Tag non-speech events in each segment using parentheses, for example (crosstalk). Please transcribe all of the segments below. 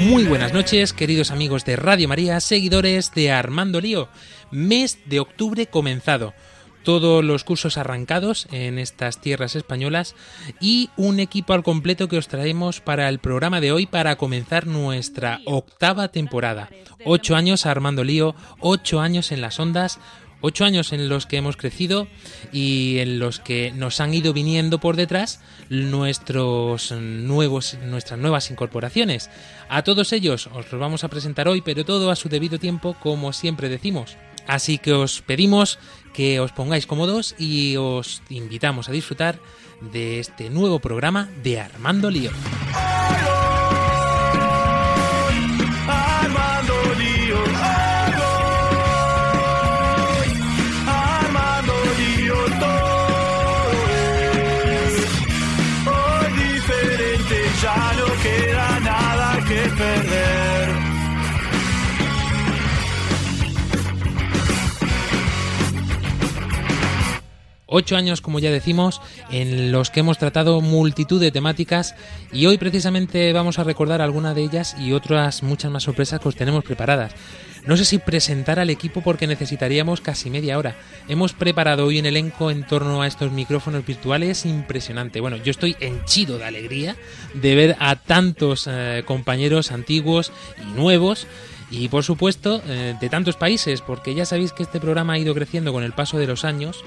Muy buenas noches, queridos amigos de Radio María, seguidores de Armando Lío. Mes de octubre comenzado. Todos los cursos arrancados en estas tierras españolas y un equipo al completo que os traemos para el programa de hoy para comenzar nuestra octava temporada. Ocho años a Armando Lío, ocho años en las ondas, Ocho años en los que hemos crecido y en los que nos han ido viniendo por detrás nuestros nuevos, nuestras nuevas incorporaciones. A todos ellos os los vamos a presentar hoy, pero todo a su debido tiempo, como siempre decimos. Así que os pedimos que os pongáis cómodos y os invitamos a disfrutar de este nuevo programa de Armando Lío. Ocho años, como ya decimos, en los que hemos tratado multitud de temáticas y hoy precisamente vamos a recordar alguna de ellas y otras muchas más sorpresas que os tenemos preparadas. No sé si presentar al equipo porque necesitaríamos casi media hora. Hemos preparado hoy un elenco en torno a estos micrófonos virtuales impresionante. Bueno, yo estoy henchido de alegría de ver a tantos eh, compañeros antiguos y nuevos y por supuesto eh, de tantos países porque ya sabéis que este programa ha ido creciendo con el paso de los años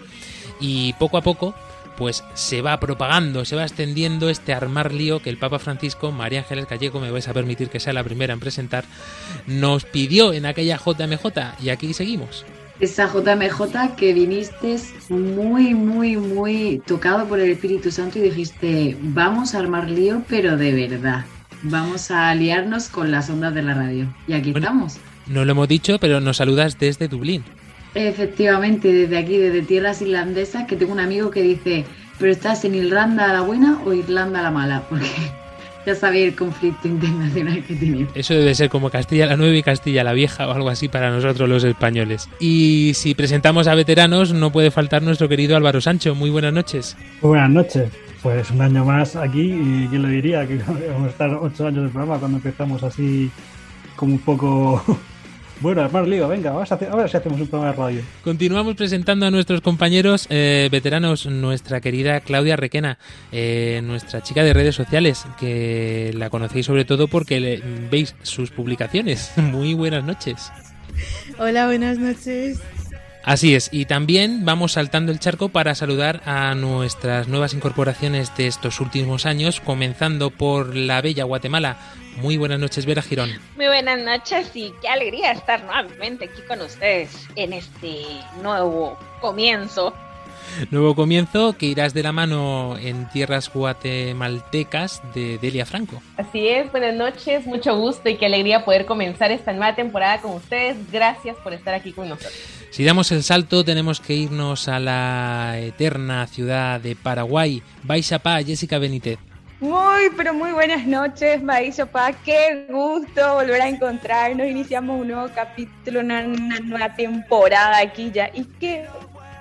y poco a poco pues se va propagando, se va extendiendo este armar lío que el Papa Francisco, María Ángeles Gallego, me vais a permitir que sea la primera en presentar, nos pidió en aquella JMJ y aquí seguimos. Esa JMJ que viniste muy, muy, muy tocado por el Espíritu Santo y dijiste, vamos a armar lío, pero de verdad. Vamos a aliarnos con las ondas de la radio. Y aquí Bueno. estamos. No lo hemos dicho, pero nos saludas desde Dublín. Efectivamente, desde aquí, desde tierras irlandesas, que tengo un amigo que dice, pero estás en Irlanda la buena o Irlanda la mala, (laughs) porque ya sabéis el conflicto internacional que tenemos. Eso debe ser como Castilla la Nueva y Castilla la Vieja o algo así para nosotros los españoles. Y si presentamos a veteranos, no puede faltar nuestro querido Álvaro Sancho. Muy buenas noches. Muy buenas noches. Pues un año más aquí y quién lo diría que (laughs) vamos a estar ocho años de programa cuando empezamos así como un poco... Bueno, armar lío, venga, vamos a hacer, ahora sí hacemos un programa de radio. Continuamos presentando a nuestros compañeros eh, veteranos, nuestra querida Claudia Requena, eh, nuestra chica de redes sociales, que la conocéis sobre todo porque le- veis sus publicaciones. (laughs) Muy buenas noches. Hola, buenas noches. Así es, y también vamos saltando el charco para saludar a nuestras nuevas incorporaciones de estos últimos años, comenzando por la bella Guatemala. Muy buenas noches, Vera Girón. Muy buenas noches y qué alegría estar nuevamente aquí con ustedes en este nuevo comienzo. Nuevo comienzo que irás de la mano en tierras guatemaltecas de Delia Franco. Así es, buenas noches, mucho gusto y qué alegría poder comenzar esta nueva temporada con ustedes. Gracias por estar aquí con nosotros. Si damos el salto, tenemos que irnos a la eterna ciudad de Paraguay. Jessica Benítez. Muy, pero muy buenas noches, Maíz Pa. Qué gusto volver a encontrarnos. Iniciamos un nuevo capítulo, una, nueva temporada aquí ya. Y qué,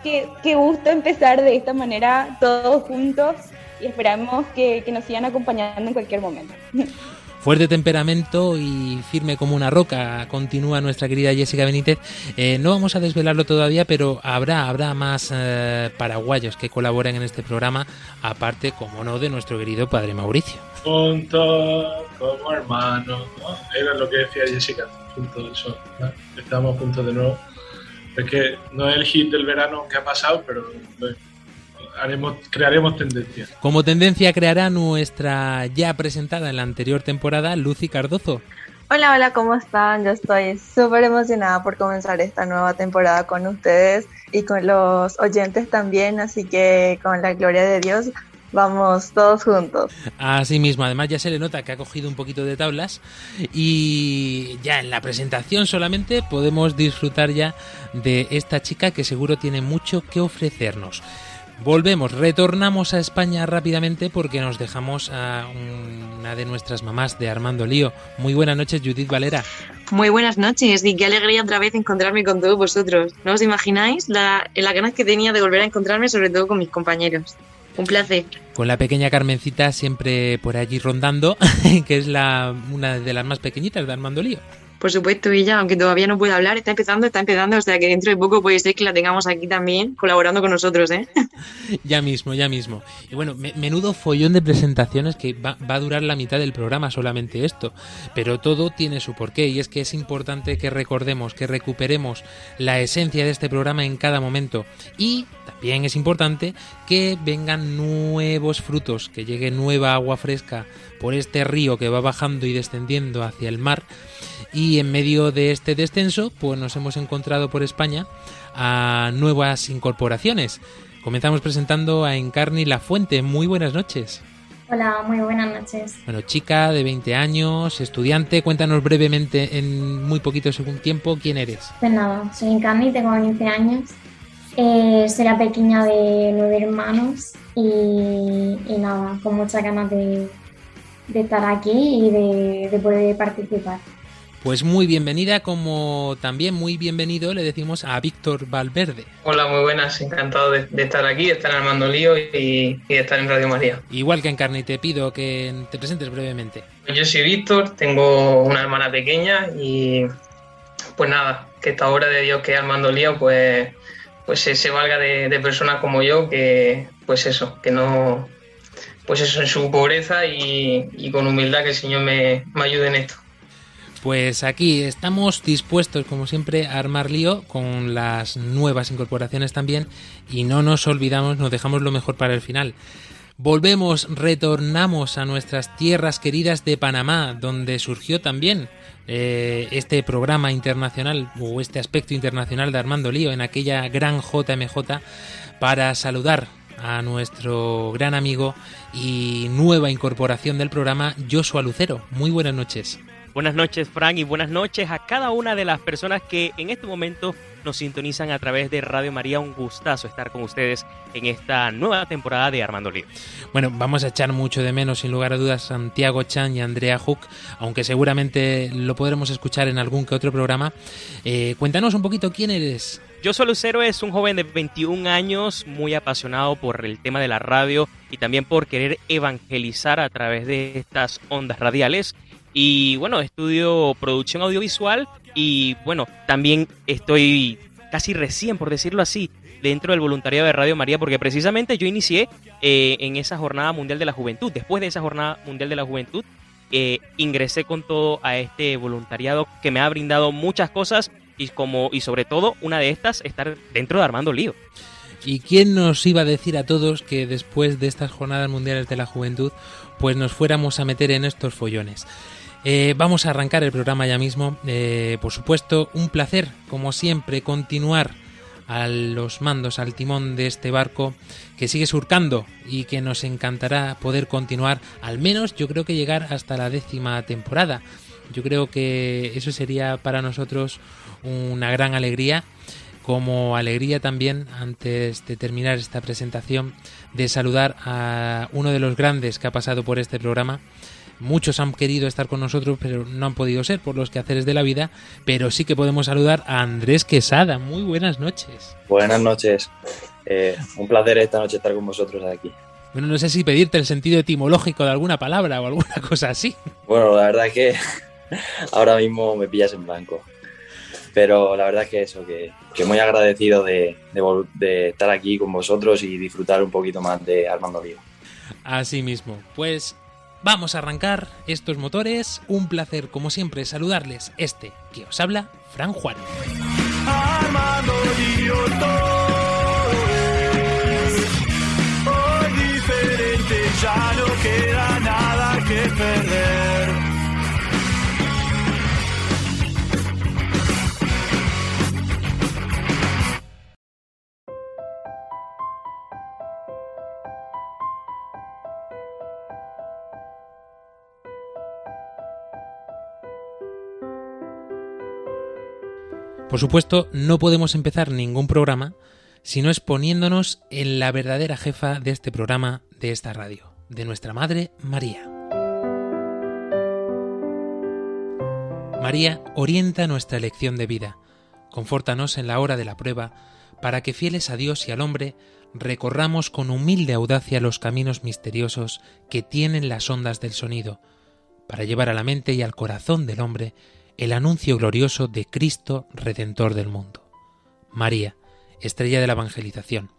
qué, qué gusto empezar de esta manera todos juntos. Y esperamos que nos sigan acompañando en cualquier momento. (laughs) Fuerte temperamento y firme como una roca, continúa nuestra querida Jessica Benítez. Eh, no vamos a desvelarlo todavía, pero habrá, habrá más eh, paraguayos que colaboren en este programa, aparte, como no, de nuestro querido padre Mauricio. juntos como hermanos, ¿no? Era lo que decía Jessica, juntos eso, ¿no? estamos juntos de nuevo. Es que no es el hit del verano que ha pasado, pero pues, haremos, crearemos tendencia. Como tendencia creará nuestra ya presentada en la anterior temporada, Lucy Cardozo. Hola, hola, ¿cómo están? Yo estoy súper emocionada por comenzar esta nueva temporada con ustedes y con los oyentes también, así que con la gloria de Dios Vamos todos juntos. Así mismo, además ya se le nota que ha cogido un poquito de tablas y ya en la presentación solamente podemos disfrutar ya de esta chica que seguro tiene mucho que ofrecernos. Volvemos, retornamos a España rápidamente porque nos dejamos a una de nuestras mamás de Armando Lío. Muy buenas noches, Judith Valera. Muy buenas noches y qué alegría otra vez encontrarme con todos vosotros. No os imagináis la, la ganas que tenía de volver a encontrarme, sobre todo con mis compañeros. Un placer. Con la pequeña Carmencita siempre por allí rondando, (laughs) que es la, una de las más pequeñitas de Armando Lío. Por supuesto, ella, aunque todavía no puede hablar, está empezando, está empezando, o sea que dentro de poco puede ser que la tengamos aquí también colaborando con nosotros, ¿eh? (laughs) Ya mismo, ya mismo. Y bueno, me- menudo follón de presentaciones que va, va a durar la mitad del programa solamente esto. Pero todo tiene su porqué y es que es importante que recordemos, que recuperemos la esencia de este programa en cada momento. Y también es importante que vengan nuevos frutos, que llegue nueva agua fresca por este río que va bajando y descendiendo hacia el mar. Y en medio de este descenso, pues nos hemos encontrado por España a nuevas incorporaciones. Comenzamos presentando a Encarni La Fuente. Muy buenas noches. Hola, muy buenas noches. Bueno, chica de 20 años, estudiante, cuéntanos brevemente en muy poquito según tiempo quién eres. Pues nada, soy Encarni, tengo 15 años. Eh, soy la pequeña de nueve hermanos y, y nada, con muchas ganas de, de estar aquí y de, de poder participar. Pues muy bienvenida, como también muy bienvenido le decimos a Víctor Valverde. Hola, muy buenas, encantado de, de estar aquí, de estar en Armando Lío y, y de estar en Radio María. Igual que Encarni, te pido que te presentes brevemente. Yo soy Víctor, tengo una hermana pequeña y pues nada, que esta obra de Dios que es Armando Lío pues, pues se, se valga de, de personas como yo que pues eso, que no, pues eso en su pobreza y, y con humildad que el Señor me, me ayude en esto. Pues aquí estamos dispuestos, como siempre, a armar lío con las nuevas incorporaciones también y no nos olvidamos, nos dejamos lo mejor para el final. Volvemos, retornamos a nuestras tierras queridas de Panamá, donde surgió también eh, este programa internacional o este aspecto internacional de Armando Lío en aquella gran JMJ para saludar a nuestro gran amigo y nueva incorporación del programa, Joshua Lucero. Muy buenas noches. Buenas noches, Frank, y buenas noches a cada una de las personas que en este momento nos sintonizan a través de Radio María. Un gustazo estar con ustedes en esta nueva temporada de Armando. Bueno, vamos a echar mucho de menos, sin lugar a dudas, Santiago Chan y Andrea Hook, aunque seguramente lo podremos escuchar en algún que otro programa. Eh, cuéntanos un poquito quién eres. Joshua Lucero es un joven de 21 años, muy apasionado por el tema de la radio y también por querer evangelizar a través de estas ondas radiales. Y bueno, estudio producción audiovisual y bueno, también estoy casi recién, por decirlo así, dentro del voluntariado de Radio María, porque precisamente yo inicié eh, en esa Jornada Mundial de la Juventud. Después de esa Jornada Mundial de la Juventud, eh, ingresé con todo a este voluntariado que me ha brindado muchas cosas y, como, y sobre todo una de estas, estar dentro de Armando Lío. ¿Y quién nos iba a decir a todos que después de estas Jornadas Mundiales de la Juventud, pues nos fuéramos a meter en estos follones? Eh, vamos a arrancar el programa ya mismo. Eh, por supuesto, un placer, como siempre, continuar a los mandos, al timón de este barco que sigue surcando y que nos encantará poder continuar, al menos yo creo que llegar hasta la décima temporada. Yo creo que eso sería para nosotros una gran alegría, como alegría también, antes de terminar esta presentación, de saludar a uno de los grandes que ha pasado por este programa, Muchos han querido estar con nosotros, pero no han podido ser por los quehaceres de la vida. Pero sí que podemos saludar a Andrés Quesada. Muy buenas noches. Buenas noches. Eh, un placer esta noche estar con vosotros aquí. Bueno, no sé si pedirte el sentido etimológico de alguna palabra o alguna (laughs) cosa así. Bueno, la verdad es que (laughs) ahora mismo me pillas en blanco. Pero la verdad es que eso, que, que muy agradecido de, de, estar aquí con vosotros y disfrutar un poquito más de Armando Lío. Así mismo. Pues vamos a arrancar estos motores. Un placer, como siempre, saludarles. Este que os habla, Fran es hoy diferente, ya no queda nada que perder. Por supuesto, no podemos empezar ningún programa sino exponiéndonos en la verdadera jefa de este programa, de esta radio, de nuestra Madre María. María orienta nuestra elección de vida, confórtanos en la hora de la prueba, para que fieles a Dios y al hombre, recorramos con humilde audacia los caminos misteriosos que tienen las ondas del sonido, para llevar a la mente y al corazón del hombre el anuncio glorioso de Cristo Redentor del mundo. María, estrella de la evangelización,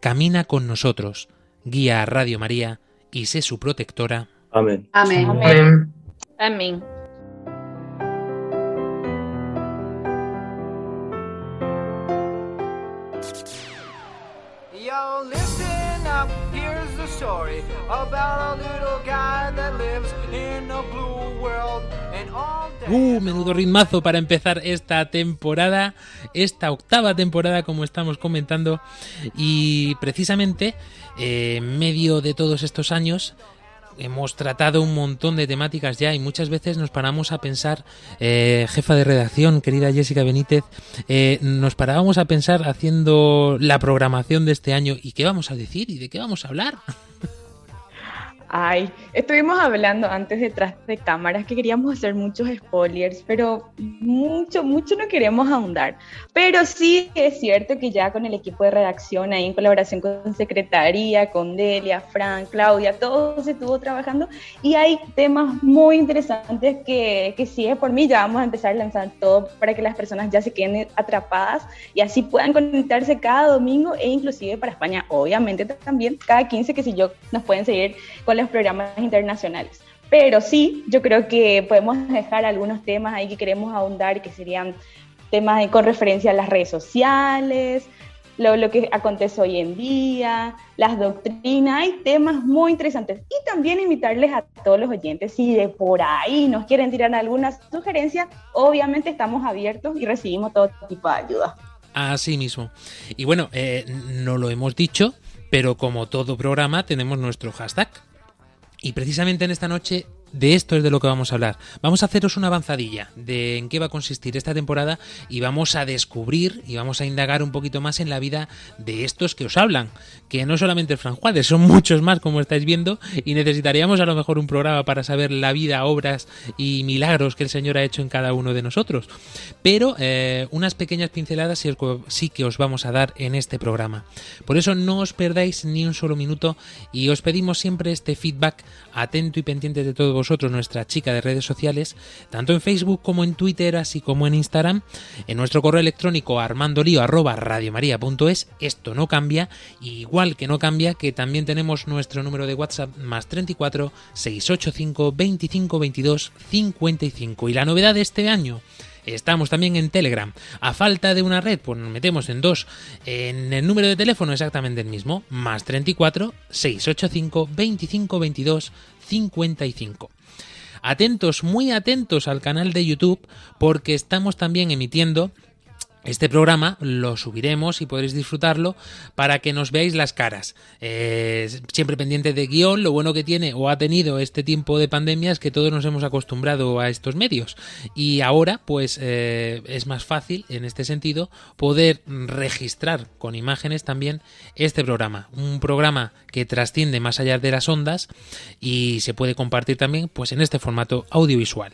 camina con nosotros, guía a Radio María y sé su protectora. Amén. Amén. Amén. Amén. Yo, listen up, here's the story about a little guy that lives in a blue world. Uh, menudo ritmazo para empezar esta temporada, esta octava temporada como estamos comentando y precisamente eh, en medio de todos estos años hemos tratado un montón de temáticas ya y muchas veces nos paramos a pensar, eh, jefa de redacción, querida Jessica Benítez, eh, nos parábamos a pensar haciendo la programación de este año y qué vamos a decir y de qué vamos a hablar. (laughs) Ay, estuvimos hablando antes detrás de cámaras que queríamos hacer muchos spoilers, pero mucho, mucho no queremos ahondar. Pero sí es cierto que ya con el equipo de redacción, ahí en colaboración con Secretaría, con Delia, Fran, Claudia, todos estuvo trabajando y hay temas muy interesantes que, que si es por mí, ya vamos a empezar a lanzar todo para que las personas ya se queden atrapadas y así puedan conectarse cada domingo e inclusive para España, obviamente también, cada 15 que si yo nos pueden seguir con los programas internacionales. Pero sí, yo creo que podemos dejar algunos temas ahí que queremos ahondar, que serían temas con referencia a las redes sociales, lo, lo que acontece hoy en día, las doctrinas, hay temas muy interesantes. Y también invitarles a todos los oyentes, si de por ahí nos quieren tirar alguna sugerencia, obviamente estamos abiertos y recibimos todo tipo de ayuda. Así mismo. Y bueno, eh, no lo hemos dicho, pero como todo programa tenemos nuestro hashtag. Y precisamente en esta noche de esto es de lo que vamos a hablar. Vamos a haceros una avanzadilla de en qué va a consistir esta temporada y vamos a descubrir y vamos a indagar un poquito más en la vida de estos que os hablan, que no solamente el Fran son muchos más como estáis viendo y necesitaríamos a lo mejor un programa para saber la vida, obras y milagros que el Señor ha hecho en cada uno de nosotros. Pero eh, unas pequeñas pinceladas sí que os vamos a dar en este programa. Por eso no os perdáis ni un solo minuto y os pedimos siempre este feedback atento y pendiente de todos vosotros, nuestra chica de redes sociales, tanto en Facebook como en Twitter, así como en Instagram, en nuestro correo electrónico radiomaria.es, esto no cambia, igual que no cambia que también tenemos nuestro número de WhatsApp más 34 685 25 22 55 y la novedad de este año Estamos también en Telegram. A falta de una red, pues nos metemos en dos. En el número de teléfono exactamente el mismo, más 34 685 25 22 55. Atentos, muy atentos al canal de YouTube porque estamos también emitiendo este programa lo subiremos y podréis disfrutarlo para que nos veáis las caras. Eh, siempre pendiente de guion, lo bueno que tiene o ha tenido este tiempo de pandemia es que todos nos hemos acostumbrado a estos medios. Y ahora, pues eh, es más fácil, en este sentido, poder registrar con imágenes también este programa. Un programa que trasciende más allá de las ondas y se puede compartir también pues en este formato audiovisual.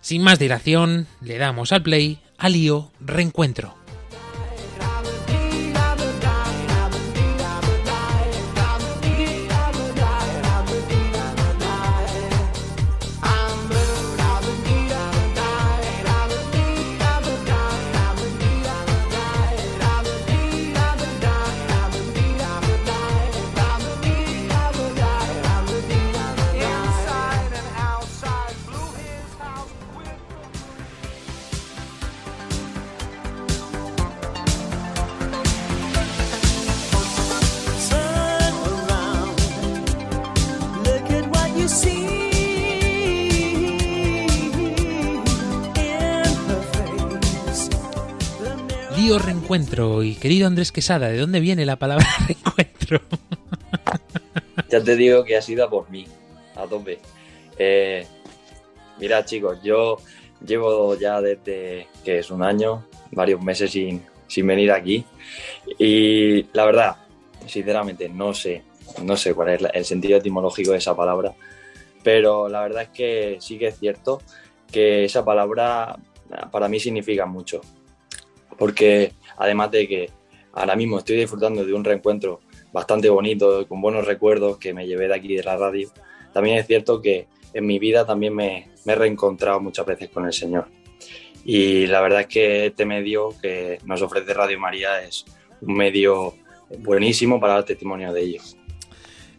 Sin más dilación, le damos al play, al lío, reencuentro. Reencuentro. Y querido Andrés Quesada, ¿de dónde viene la palabra (laughs) reencuentro? Ya te digo que has ido a por mí, a tope. Eh, mira, chicos, yo llevo ya desde que es un año varios meses sin, sin venir aquí. Y la verdad, sinceramente, no sé, no sé cuál es el sentido etimológico de esa palabra, pero la verdad es que sí que es cierto que esa palabra para mí significa mucho, porque además de que ahora mismo estoy disfrutando de un reencuentro bastante bonito, con buenos recuerdos que me llevé de aquí de la radio, también es cierto que en mi vida también me, me he reencontrado muchas veces con el Señor. Y la verdad es que este medio que nos ofrece Radio María es un medio buenísimo para dar testimonio de ello.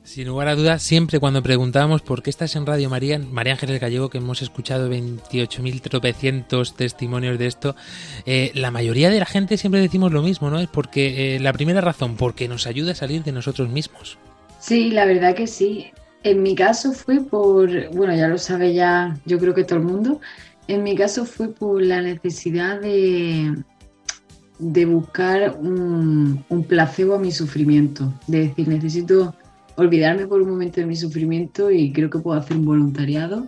Sin lugar a dudas, siempre cuando preguntábamos por qué estás en Radio María, María Ángeles Gallego, que hemos escuchado 28.000 tropecientos testimonios de esto, eh, la mayoría de la gente siempre decimos lo mismo, ¿no? Es porque eh, la primera razón, porque nos ayuda a salir de nosotros mismos. Sí, la verdad que sí. En mi caso fue por, bueno, ya lo sabe ya, yo creo que todo el mundo. En mi caso fue por la necesidad de, de buscar un, un placebo a mi sufrimiento. De decir, necesito olvidarme por un momento de mi sufrimiento y creo que puedo hacer un voluntariado.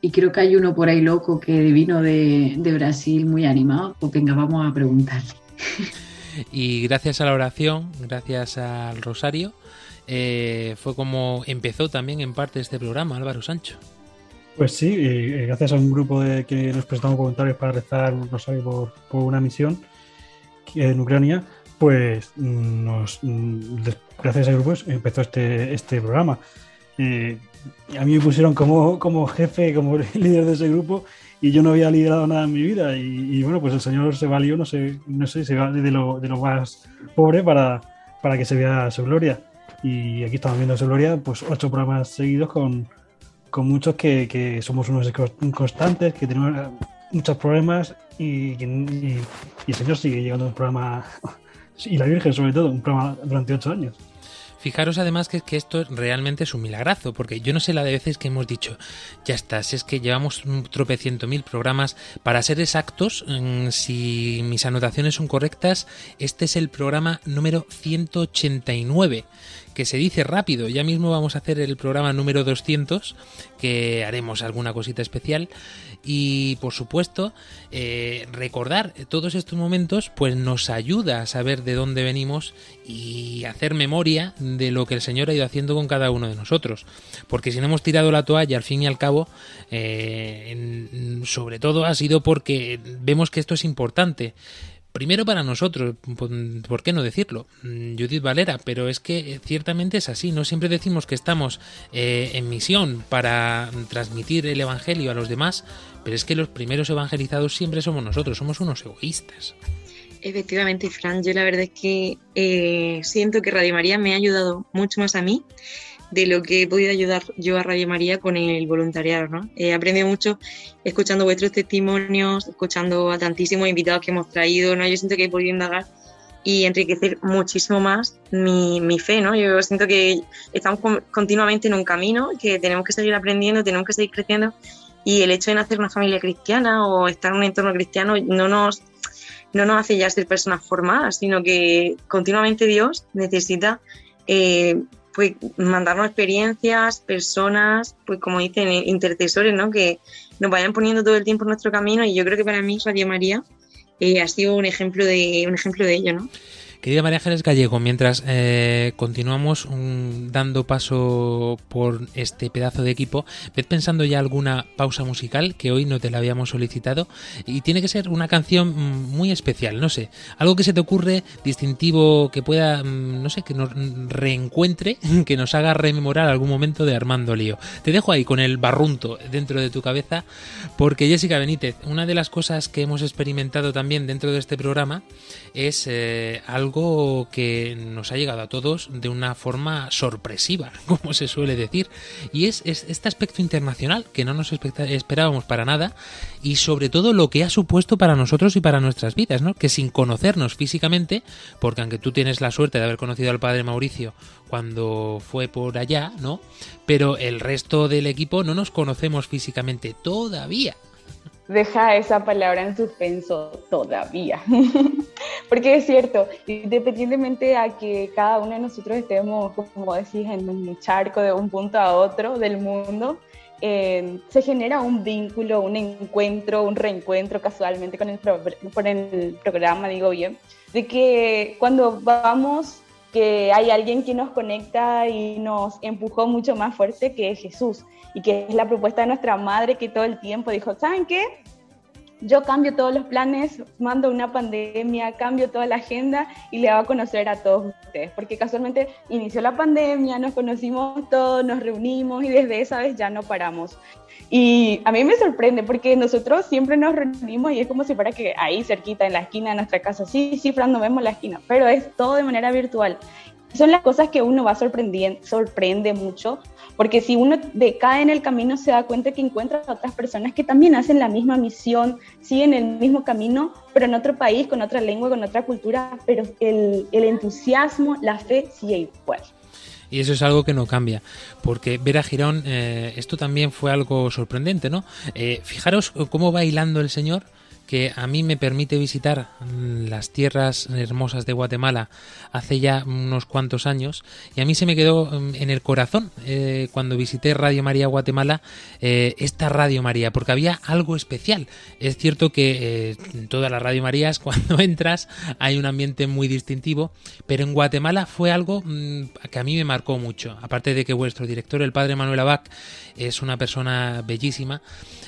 Y creo que hay uno por ahí loco que vino de, de Brasil muy animado. Pues venga, vamos a preguntarle. (laughs) Y gracias a la oración, gracias al rosario, eh, fue como empezó también en parte este programa, Álvaro Sancho. Pues sí, eh, gracias a un grupo de que nos prestamos voluntarios para rezar un rosario por, por una misión en Ucrania, pues mm, nos, mm, des- gracias a ese grupo empezó este, este programa. Eh, a mí me pusieron como, como jefe, como (laughs) líder de ese grupo y yo no había liderado nada en mi vida y, y bueno, pues el Señor se valió, no sé, no sé, se vale de lo, de lo más pobre para, para que se vea su gloria. Y aquí estamos viendo su gloria, pues ocho programas seguidos con, con muchos que, que somos unos inconstantes, que tenemos muchos problemas y, y- y el Señor sigue llegando a un programa, y la Virgen sobre todo, un programa durante ocho años. Fijaros además que, que esto realmente es un milagrazo, porque yo no sé la de veces que hemos dicho, ya está, es que llevamos un tropeciento mil programas, para ser exactos, mm, si mis anotaciones son correctas, este es el programa número 189, que se dice rápido, ya mismo vamos a hacer el programa número 200, que haremos alguna cosita especial, y por supuesto, eh, recordar todos estos momentos, pues nos ayuda a saber de dónde venimos y hacer memoria de lo que el Señor ha ido haciendo con cada uno de nosotros. Porque si no hemos tirado la toalla, al fin y al cabo, eh, sobre todo ha sido porque vemos que esto es importante. Primero para nosotros, por- ¿por qué no decirlo? Mm, Judith Valera, pero es que eh, ciertamente es así, no siempre decimos que estamos eh, en misión para transmitir el Evangelio a los demás, pero es que los primeros evangelizados siempre somos nosotros, somos unos egoístas. Efectivamente, Fran, yo la verdad es que eh, siento que Radio María me ha ayudado mucho más a mí de lo que he podido ayudar yo a Radio María con el voluntariado. ¿no? He aprendido mucho escuchando vuestros testimonios, escuchando a tantísimos invitados que hemos traído. ¿no? Yo siento que he podido indagar y enriquecer muchísimo más mi, mi fe. ¿no? Yo siento que estamos con- continuamente en un camino, que tenemos que seguir aprendiendo, tenemos que seguir creciendo y el hecho de nacer en una familia cristiana o estar en un entorno cristiano no nos no nos hace ya ser personas formadas, sino que continuamente Dios necesita eh, pues mandarnos experiencias, personas, pues como dicen, eh, intercesores, ¿no? Que nos vayan poniendo todo el tiempo en nuestro camino y yo creo que para mí Radio María eh, ha sido un ejemplo de un ejemplo de ello, ¿no? Querida María Ángeles Gallego, mientras eh, continuamos dando paso por este pedazo de equipo, ved pensando ya alguna pausa musical que hoy no te la habíamos solicitado y tiene que ser una canción mm, muy especial, no sé, algo que se te ocurre distintivo que pueda, mm, no sé, que nos reencuentre, (laughs) que nos haga rememorar algún momento de Armando Lío. Te dejo ahí con el barrunto dentro de tu cabeza porque Jessica Benítez, una de las cosas que hemos experimentado también dentro de este programa es eh, algo que nos ha llegado a todos de una forma sorpresiva, (laughs) como se suele decir, y es, es este aspecto internacional que no nos esperábamos para nada y sobre todo lo que ha supuesto para nosotros y para nuestras vidas, ¿no? Que sin conocernos físicamente, porque aunque tú tienes la suerte de haber conocido al padre Mauricio cuando fue por allá, ¿no? Pero el resto del equipo no nos conocemos físicamente todavía. Deja esa palabra en suspenso todavía. (laughs) Porque es cierto, independientemente a que cada uno de nosotros estemos, como decís, en un charco de un punto a otro del mundo, eh, se genera un vínculo, un encuentro, un reencuentro casualmente con el, con el programa, digo bien, de que cuando vamos, que hay alguien que nos conecta y nos empujó mucho más fuerte que es Jesús, y que es la propuesta de nuestra madre que todo el tiempo dijo, ¿saben qué? yo cambio todos los planes, mando una pandemia, cambio toda la agenda y le hago a conocer a todos ustedes, porque casualmente inició la pandemia, nos conocimos todos, nos reunimos y desde esa vez ya no paramos. Y a mí me sorprende porque nosotros siempre nos reunimos y es como si fuera que ahí cerquita en la esquina de nuestra casa, sí, sí, Fran, vemos la esquina, pero es todo de manera virtual. Son las cosas que uno va sorprendiendo, sorprende mucho, porque si uno decae en el camino se da cuenta que encuentra a otras personas que también hacen la misma misión, siguen el mismo camino, pero en otro país, con otra lengua, con otra cultura, pero el, el entusiasmo, la fe sigue igual. Y eso es algo que no cambia, porque ver a Girón, eh, esto también fue algo sorprendente, ¿no? Eh, fijaros cómo va el Señor, a mí me permite visitar las tierras hermosas de Guatemala hace ya unos cuantos años, y a mí se me quedó mm, en el corazón eh, cuando visité Radio María Guatemala, eh, esta Radio María, porque había algo especial. Es cierto que eh, en todas las Radio Marías, (laughs) cuando entras, hay un ambiente muy distintivo, pero en Guatemala fue algo mm, que a mí me marcó mucho. Aparte de que vuestro director, el padre Manuel Abac, es una persona bellísima,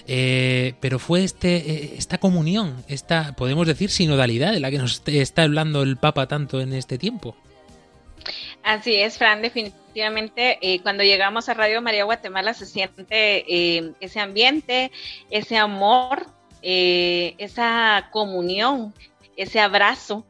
pero fue este, esta comunión, esta, podemos decir, sinodalidad de la que nos está hablando el Papa tanto en este tiempo. Así es, Fran, definitivamente eh, cuando llegamos a Radio María Guatemala se siente eh, ese ambiente, ese amor, eh, esa comunión, ese abrazo.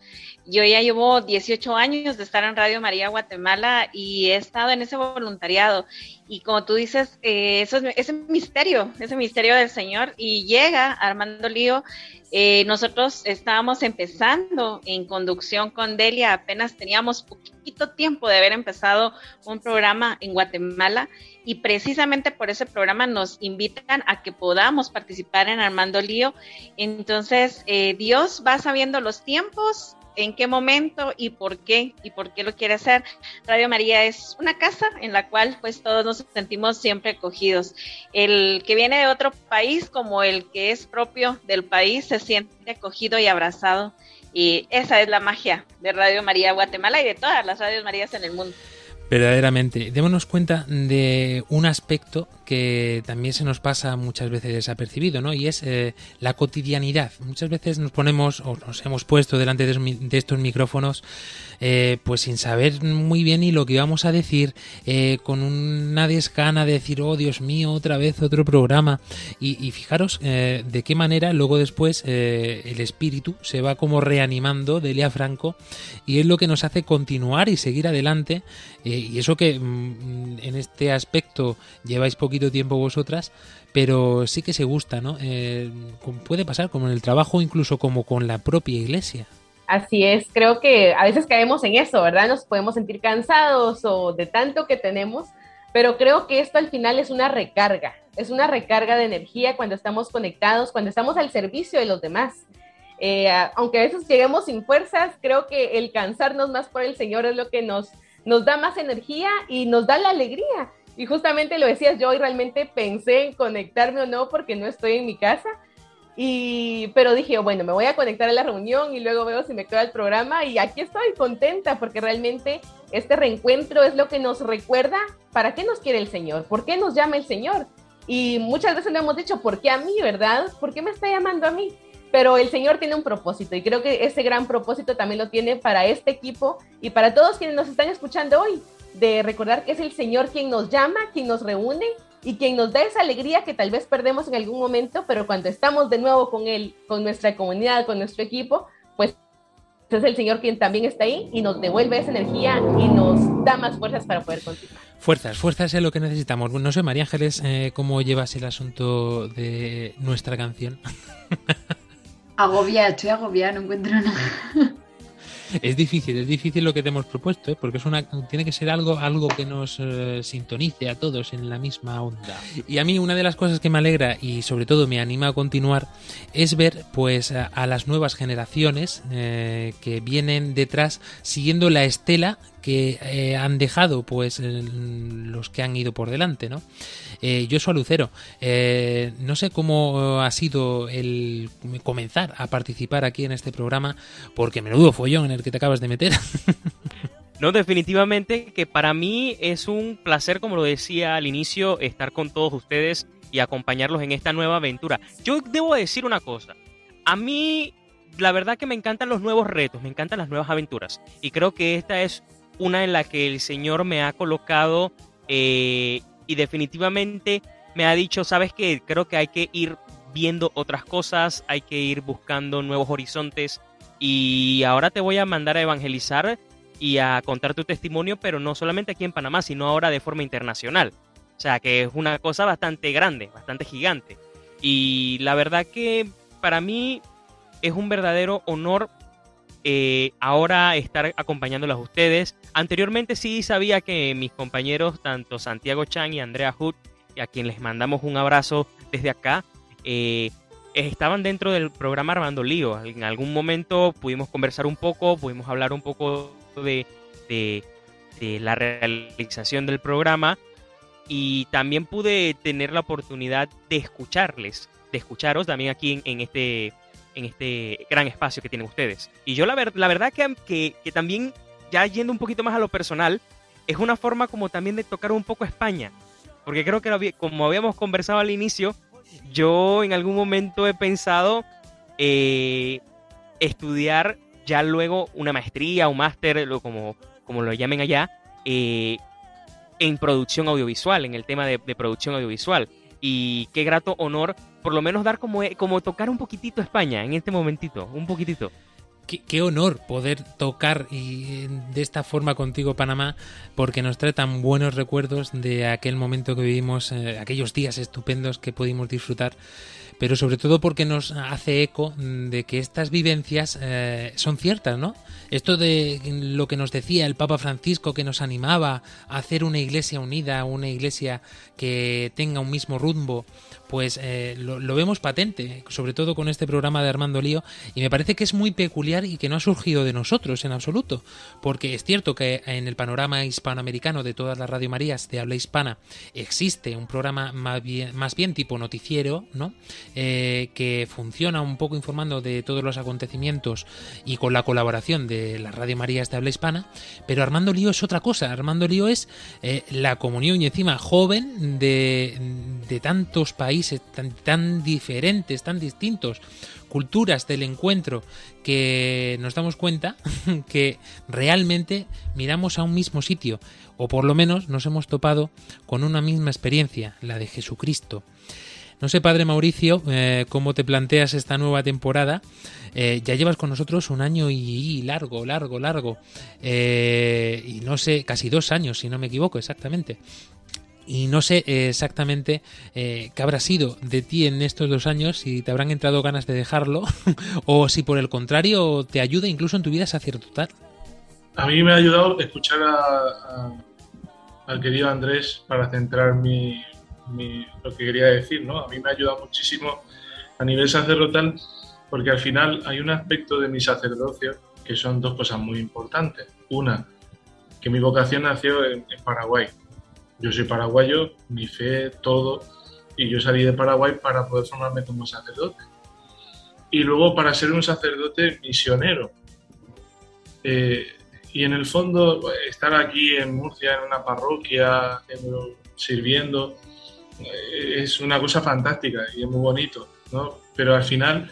Yo ya llevo 18 años de estar en Radio María Guatemala y he estado en ese voluntariado. Y como tú dices, eh, eso es ese misterio, ese misterio del Señor. Y llega Armando Lío. eh, nosotros estábamos empezando en conducción con Delia, apenas teníamos poquito tiempo de haber empezado un programa en Guatemala y precisamente por ese programa nos invitan a que podamos participar en Armando Lío. Entonces, eh, Dios va sabiendo los tiempos, en qué momento y por qué y por qué lo quiere hacer. Radio María es una casa en la cual pues todos nos sentimos siempre acogidos. El que viene de otro país como el que es propio del país se siente acogido y abrazado y esa es la magia de Radio María Guatemala y de todas las radios Marías en el mundo. Verdaderamente, démonos cuenta de un aspecto que también se nos pasa muchas veces desapercibido, ¿no? Y es eh, la cotidianidad. Muchas veces nos ponemos o nos hemos puesto delante de, estos micrófonos eh, pues sin saber muy bien ni lo que íbamos a decir, eh, con una descana de decir, oh Dios mío, otra vez otro programa. Y, y fijaros de qué manera luego después el espíritu se va como reanimando de Elia Franco y es lo que nos hace continuar y seguir adelante. y eso que mm, en este aspecto lleváis poquito tiempo vosotras, pero sí que se gusta, ¿no? Eh, puede pasar como en el trabajo, incluso como con la propia iglesia. Así es, creo que a veces caemos en eso, ¿verdad? Nos podemos sentir cansados o de tanto que tenemos, pero creo que esto al final es una recarga, es una recarga de energía cuando estamos conectados, cuando estamos al servicio de los demás. Eh, aunque a veces lleguemos sin fuerzas, creo que el cansarnos más por el Señor es lo que nos, nos da más energía y nos da la alegría. Y justamente lo decías yo y realmente pensé en conectarme o no porque no estoy en mi casa. Y, pero dije, bueno, me voy a conectar a la reunión y luego veo si me queda el programa y aquí estoy contenta porque realmente este reencuentro es lo que nos recuerda para qué nos quiere el Señor, por qué nos llama el Señor. Y muchas veces le hemos dicho, ¿por qué a mí, verdad? ¿Por qué me está llamando a mí? Pero el Señor tiene un propósito y creo que ese gran propósito también lo tiene para este equipo y para todos quienes nos están escuchando hoy, de recordar que es el Señor quien nos llama, quien nos reúne y quien nos da esa alegría que tal vez perdemos en algún momento, pero cuando estamos de nuevo con Él, con nuestra comunidad, con nuestro equipo, pues es el Señor quien también está ahí y nos devuelve esa energía y nos da más fuerzas para poder continuar. Fuerzas, fuerzas es lo que necesitamos. No sé, María Ángeles, eh, ¿cómo llevas el asunto de nuestra canción? (laughs) Agobia, estoy agobiada, no encuentro nada. Es difícil, es difícil lo que te hemos propuesto, ¿eh? porque es una, tiene que ser algo, algo que nos eh, sintonice a todos en la misma onda. Y a mí una de las cosas que me alegra y sobre todo me anima a continuar es ver pues a, a las nuevas generaciones eh, que vienen detrás siguiendo la estela que eh, han dejado pues los que han ido por delante, ¿no? Eh, Joshua Lucero, eh, no sé cómo ha sido el comenzar a participar aquí en este programa, porque menudo follón en el que te acabas de meter. (laughs) No, definitivamente que para mí es un placer, como lo decía al inicio, estar con todos ustedes y acompañarlos en esta nueva aventura. Yo debo decir una cosa. A mí, la verdad que me encantan los nuevos retos, me encantan las nuevas aventuras. Y creo que esta es una en la que el Señor me ha colocado eh, y definitivamente me ha dicho, sabes que creo que hay que ir viendo otras cosas, hay que ir buscando nuevos horizontes. Y ahora te voy a mandar a evangelizar y a contar tu testimonio, pero no solamente aquí en Panamá, sino ahora de forma internacional. O sea, que es una cosa bastante grande, bastante gigante. Y la verdad que para mí es un verdadero honor eh, ahora estar acompañándolos a ustedes. Anteriormente sí sabía que mis compañeros, tanto Santiago Chan y Andrea Hood, a quien les mandamos un abrazo desde acá, eh, estaban dentro del programa Armando Lío. En algún momento pudimos conversar un poco, pudimos hablar un poco de, de- la realización del programa y también pude tener la oportunidad de escucharles, de escucharos también aquí en este en este gran espacio que tienen ustedes. Y yo la, ver- la verdad que, que, que también, ya yendo un poquito más a lo personal, es una forma como también de tocar un poco España. Porque creo que como habíamos conversado al inicio, yo en algún momento he pensado eh, estudiar ya luego una maestría, un máster, como, como lo llamen allá, eh, en producción audiovisual, en el tema de, de producción audiovisual. Y qué grato honor, por lo menos dar como, como tocar un poquitito España en este momentito, un poquitito. Qué, honor poder tocar y eh, de esta forma contigo Panamá, porque nos trae tan buenos recuerdos de aquel momento que vivimos, eh, aquellos días estupendos que pudimos disfrutar, pero sobre todo porque nos hace eco de que estas vivencias eh, son ciertas, ¿no? Esto de lo que nos decía el Papa Francisco, que nos animaba a hacer una iglesia unida, una iglesia que tenga un mismo rumbo, pues eh, lo, vemos patente, sobre todo con este programa de Armando Lío, y me parece que es muy peculiar y que no ha surgido de nosotros en absoluto, porque es cierto que en el panorama hispanoamericano de todas las Radio Marías de habla hispana existe un programa más bien, más bien tipo noticiero, ¿no? Eh, que funciona un poco informando de todos los acontecimientos y con la colaboración de las Radio Marías de habla hispana, pero Armando Lío es otra cosa, Armando Lío es eh, la comunión y encima joven de, de tantos países tan, diferentes, tan distintos, culturas del encuentro, que nos damos cuenta (laughs) que realmente miramos a un mismo sitio, o por lo menos nos hemos topado con una misma experiencia, la de Jesucristo. No sé, Padre Mauricio, eh, cómo te planteas esta nueva temporada. Eh, ya llevas con nosotros un año y, y largo, largo, largo. Eh, y no sé, casi dos años, si no me equivoco, exactamente. Y no sé eh, exactamente eh, qué habrá sido de ti en estos dos años, si te habrán entrado ganas de dejarlo, (laughs) o si por el contrario te ayuda incluso en tu vida sacerdotal. A mí me ha ayudado escuchar a, a- al querido Andrés para centrar mi, lo que quería decir, ¿no? A mí me ha ayudado muchísimo a nivel sacerdotal porque al final hay un aspecto de mi sacerdocio que son dos cosas muy importantes. Una, que mi vocación nació en Paraguay. Yo soy paraguayo, mi fe, todo, y yo salí de Paraguay para poder formarme como sacerdote. Y luego para ser un sacerdote misionero. Eh, y en el fondo, estar aquí en Murcia, en una parroquia, sirviendo, eh, es una cosa fantástica y es muy bonito, ¿no? Pero al final,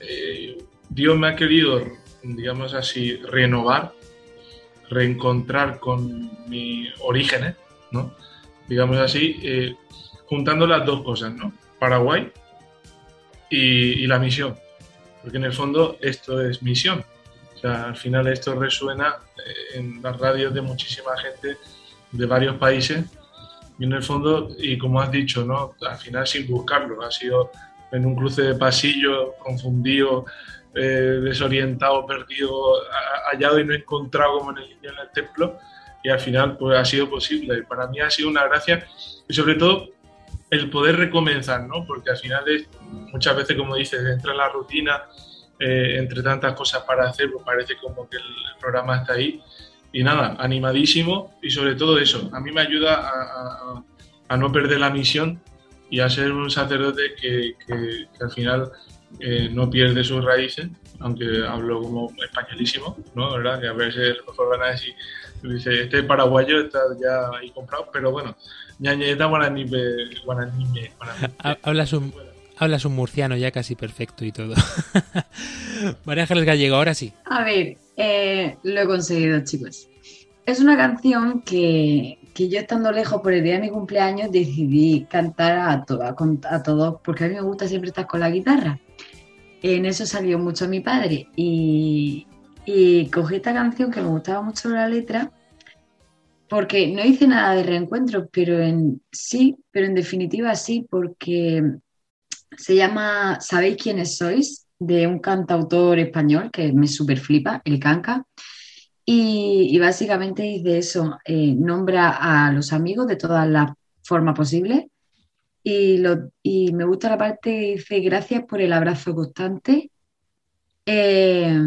eh, Dios me ha querido, digamos así, renovar, reencontrar con mis orígenes, ¿no? Digamos así, eh, juntando las dos cosas, ¿no? Paraguay y, y la misión. Porque en el fondo esto es misión. O sea, al final esto resuena eh, en las radios de muchísima gente de varios países y en el fondo, y como has dicho, ¿no? Al final sin buscarlo, ha sido en un cruce de pasillo, confundido, eh, desorientado, perdido, ha- hallado y no encontrado como en el, en el templo y al final pues ha sido posible. Para mí ha sido una gracia y sobre todo el poder recomenzar, ¿no? Porque al final es, muchas veces, como dices, entra en la rutina, eh, entre tantas cosas para hacer, pues parece como que el programa está ahí y nada, animadísimo y sobre todo eso, a mí me ayuda a, no perder la misión y a ser un sacerdote que al final eh, no pierde sus raíces, aunque hablo como españolísimo, ¿no? ¿Verdad? Que a veces los a decir, dice, este paraguayo está ya ahí comprado, pero bueno, ñañeta. (laughs) Ha- Hablas un, hablas un murciano ya casi perfecto y todo. (laughs) María Ángeles Gallego, ahora sí. A ver, eh, lo he conseguido, chicos. Es una canción que, que yo estando lejos por el día de mi cumpleaños decidí cantar a, to- a, con- a todos, porque a mí me gusta siempre estar con la guitarra. En eso salió mucho mi padre y, cogí esta canción que me gustaba mucho la letra, porque no hice nada de reencuentro, pero en sí, pero en definitiva sí, porque se llama ¿Sabéis quiénes sois? de un cantautor español que me super flipa, el Canca. Y, y básicamente dice eso, eh, nombra a los amigos de todas las formas posibles. Y, lo- y me gusta la parte que dice gracias por el abrazo constante eh,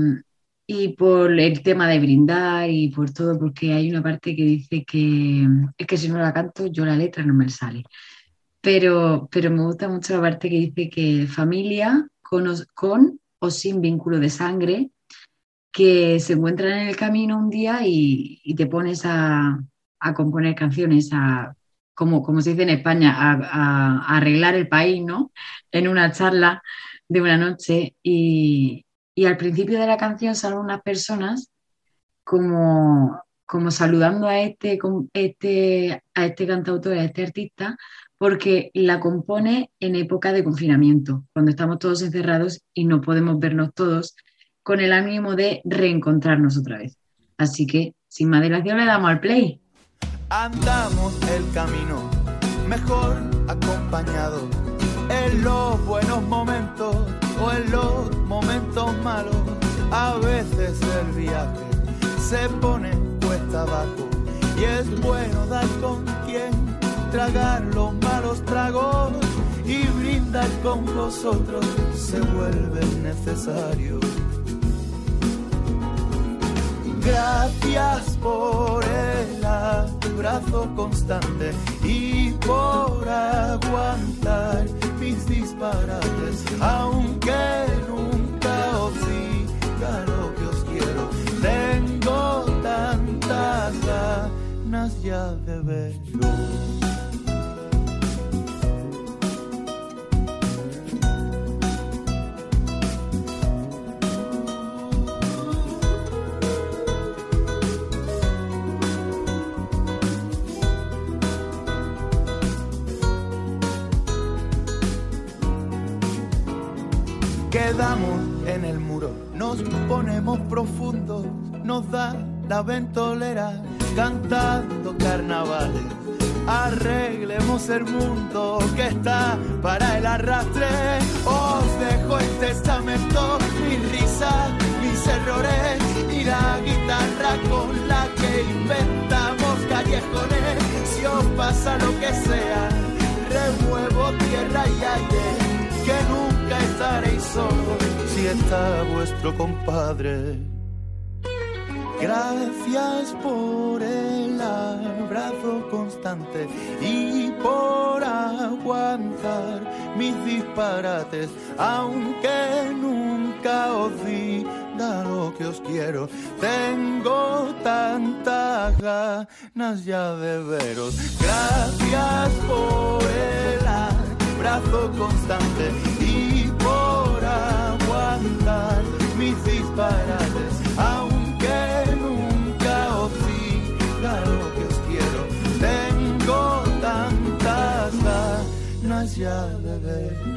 y por el tema de brindar y por todo, porque hay una parte que dice que es que si no la canto, yo la letra no me sale. Pero, pero me gusta mucho la parte que dice que familia con con o sin vínculo de sangre, que se encuentran en el camino un día y, y te pones a, a componer canciones, a, como, como se dice en España, arreglar el país, ¿no? En una charla de una noche. Y, y al principio de la canción salen unas personas como, como saludando a este, este, a este cantautor, a este artista, porque la compone en época de confinamiento, cuando estamos todos encerrados y no podemos vernos todos, con el ánimo de reencontrarnos otra vez. Así que, sin más dilación, le damos al play. Andamos el camino mejor acompañado en los buenos momentos o en los momentos malos. A veces el viaje se pone cuesta abajo y es bueno dar con quien tragar los malos tragos y brindar con vosotros se vuelve necesario. Gracias por el abrazo constante y por aguantar mis disparates, aunque nunca os diga lo que os quiero. Tengo tantas ganas ya de veros. En el muro, nos ponemos profundos, nos da la ventolera cantando carnavales. Arreglemos el mundo que está para el arrastre. Os dejo el testamento, mis risas, mis errores y la guitarra con la que inventamos callejones. Si os pasa lo que sea, remuevo tierra y aire que nunca estaréis solos si está vuestro compadre. Gracias por el abrazo constante y por aguantar mis disparates, aunque nunca os diga lo que os quiero. Tengo tantas ganas ya de veros. Gracias por el abrazo constante y por aguantar mis disparates, aunque nunca os diga lo que os quiero. Tengo tantas ganas ya de ver.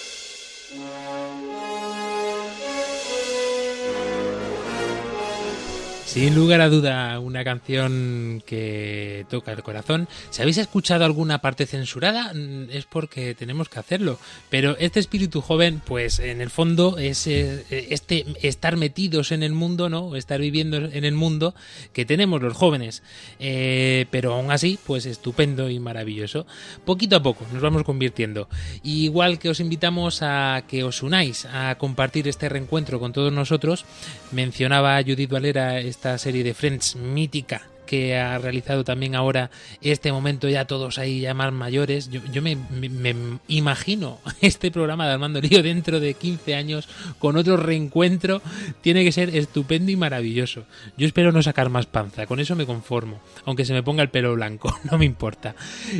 Sin lugar a duda, una canción que toca el corazón. Si habéis escuchado alguna parte censurada, mm, es porque tenemos que hacerlo. Pero este espíritu joven, pues en el fondo es eh, este estar metidos en el mundo, ¿no? Estar viviendo en el mundo que tenemos los jóvenes. Eh, pero aún así, pues estupendo y maravilloso. Poquito a poco nos vamos convirtiendo. Igual que os invitamos a que os unáis a compartir este reencuentro con todos nosotros, mencionaba Judith Valera esta serie de Friends mítica que ha realizado también ahora este momento ya todos ahí ya más mayores. Yo, yo me, me- me imagino (laughs) este programa de Armando Lío dentro de 15 años con otro reencuentro. Tiene que ser estupendo y maravilloso. Yo espero no sacar más panza, con eso me conformo. Aunque se me ponga el pelo blanco, (laughs) no me importa.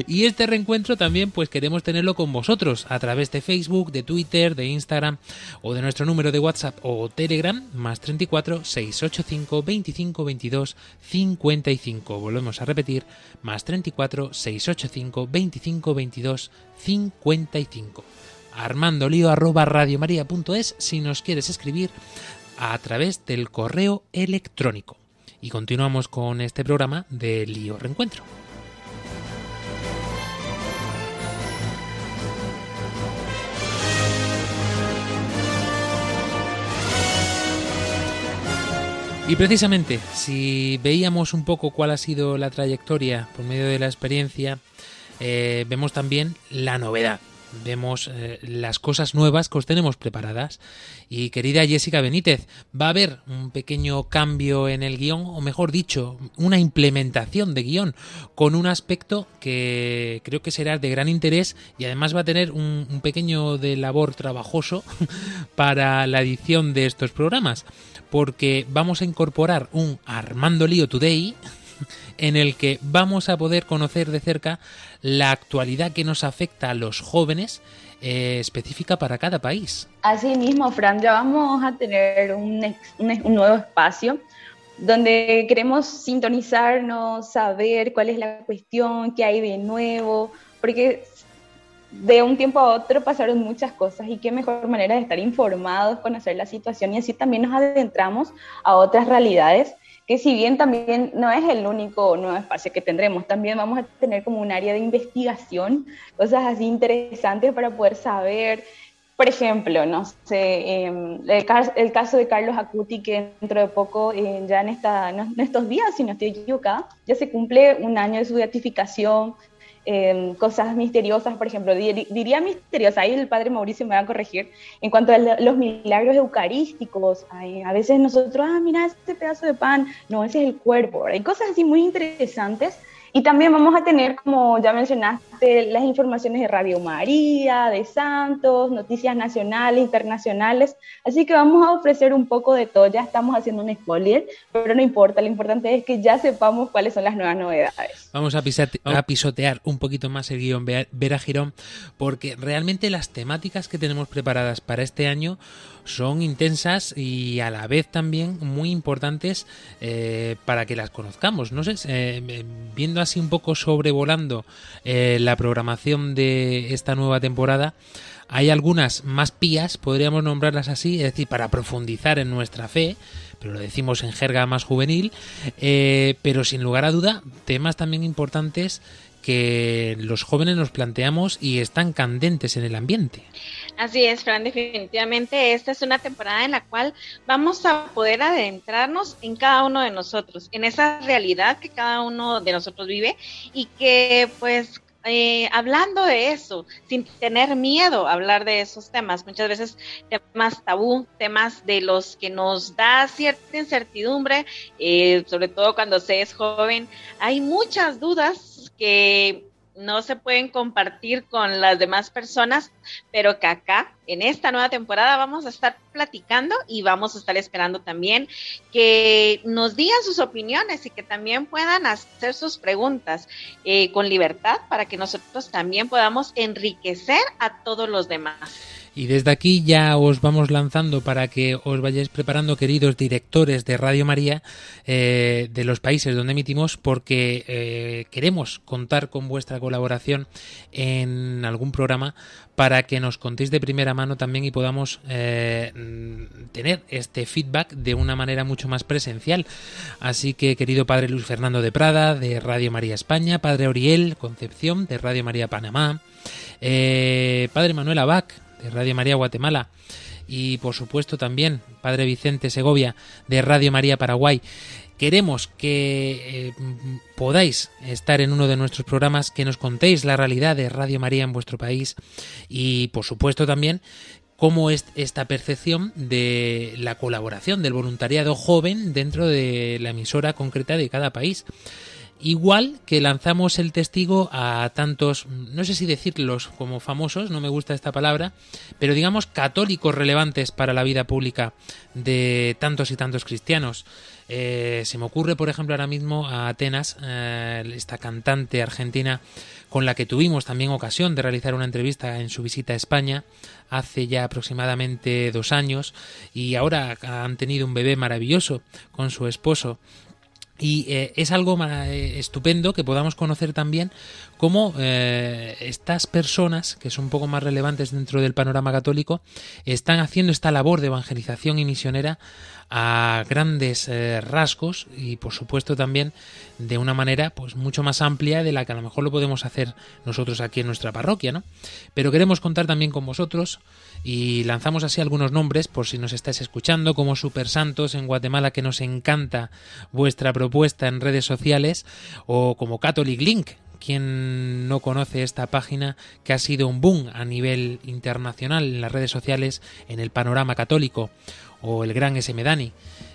Y este reencuentro también pues queremos tenerlo con vosotros a través de Facebook, de Twitter, de Instagram o de nuestro número de WhatsApp o Telegram más 34 685 25 22 55. Volvemos a repetir más 34 685 25 22 55. Armando lío arroba radiomaria.es si nos quieres escribir a través del correo electrónico. Y continuamos con este programa de Lío Reencuentro. Y precisamente, si veíamos un poco cuál ha sido la trayectoria por medio de la experiencia, eh, vemos también la novedad. Vemos eh, las cosas nuevas que os tenemos preparadas. Y querida Jessica Benítez, va a haber un pequeño cambio en el guion, o mejor dicho, una implementación de guion con un aspecto que creo que será de gran interés y además va a tener un, un pequeño de labor trabajoso (laughs) para la edición de estos programas porque vamos a incorporar un Armando Lío Today (laughs) en el que vamos a poder conocer de cerca la actualidad que nos afecta a los jóvenes eh, específica para cada país. Así mismo, Fran, ya vamos a tener un, un nuevo espacio donde queremos sintonizarnos, saber cuál es la cuestión, qué hay de nuevo, porque de un tiempo a otro pasaron muchas cosas y qué mejor manera de estar informados, conocer la situación y así también nos adentramos a otras realidades que si bien también no es el único nuevo espacio que tendremos, también vamos a tener como un área de investigación, cosas así interesantes para poder saber, por ejemplo, no sé, eh, el, cas- el caso de Carlos Acuti, que dentro de poco, eh, ya en, esta, en estos días, si no estoy equivocada, ya se cumple un año de su beatificación, eh, cosas misteriosas, por ejemplo, dir- diría misteriosas, ahí el padre Mauricio me va a corregir, en cuanto a lo- los milagros eucarísticos, a veces nosotros, ah, mira este pedazo de pan, no, ese es el cuerpo, hay cosas así muy interesantes. Y también vamos a tener, como ya mencionaste, las informaciones de Radio María, de Santos, noticias nacionales, internacionales. Así que vamos a ofrecer un poco de todo. Ya estamos haciendo un spoiler, pero no importa. Lo importante es que ya sepamos cuáles son las nuevas novedades. Vamos a, pisate- a pisotear un poquito más el guion Ve- Vera Girón, porque realmente las temáticas que tenemos preparadas para este año son intensas y a la vez también muy importantes eh, para que las conozcamos. No sé, eh, viendo así un poco sobrevolando eh, la programación de esta nueva temporada, hay algunas más pías, podríamos nombrarlas así, es decir, para profundizar en nuestra fe, pero lo decimos en jerga más juvenil, eh, pero sin lugar a duda, temas también importantes que los jóvenes nos planteamos y están candentes en el ambiente. Así es, Fran, definitivamente esta es una temporada en la cual vamos a poder adentrarnos en cada uno de nosotros, en esa realidad que cada uno de nosotros vive y que pues eh, hablando de eso, sin tener miedo a hablar de esos temas, muchas veces temas tabú, temas de los que nos da cierta incertidumbre, eh, sobre todo cuando se es joven, hay muchas dudas que no se pueden compartir con las demás personas, pero que acá, en esta nueva temporada, vamos a estar platicando y vamos a estar esperando también que nos digan sus opiniones y que también puedan hacer sus preguntas eh, con libertad para que nosotros también podamos enriquecer a todos los demás. Y desde aquí ya os vamos lanzando para que os vayáis preparando, queridos directores de Radio María, eh, de los países donde emitimos, porque eh, queremos contar con vuestra colaboración en algún programa para que nos contéis de primera mano también y podamos eh, tener este feedback de una manera mucho más presencial. Así que, querido Padre Luis Fernando de Prada, de Radio María España, Padre Oriel Concepción, de Radio María Panamá, Padre Manuel Abac, de Radio María Guatemala, y por supuesto también Padre Vicente Segovia, de Radio María Paraguay. Queremos que eh, podáis estar en uno de nuestros programas, que nos contéis la realidad de Radio María en vuestro país y, por supuesto, también cómo es esta percepción de la colaboración del voluntariado joven dentro de la emisora concreta de cada país. Igual que lanzamos el testigo a tantos, no sé si decirlos como famosos, no me gusta esta palabra, pero digamos católicos relevantes para la vida pública de tantos y tantos cristianos. Eh, se me ocurre, por ejemplo, ahora mismo a Atenas, eh, esta cantante argentina con la que tuvimos también ocasión de realizar una entrevista en su visita a España hace ya aproximadamente dos años y ahora han tenido un bebé maravilloso con su esposo y eh, es algo eh, estupendo que podamos conocer también cómo eh, estas personas, que son un poco más relevantes dentro del panorama católico, están haciendo esta labor de evangelización y misionera a grandes rasgos y por supuesto también de una manera pues mucho más amplia de la que a lo mejor lo podemos hacer nosotros aquí en nuestra parroquia, ¿no? Pero queremos contar también con vosotros y lanzamos así algunos nombres por si nos estáis escuchando, como Super Santos en Guatemala, que nos encanta vuestra propuesta en redes sociales, o como Catholic Link, quien no conoce esta página que ha sido un boom a nivel internacional en las redes sociales en el panorama católico, o el gran SM Dani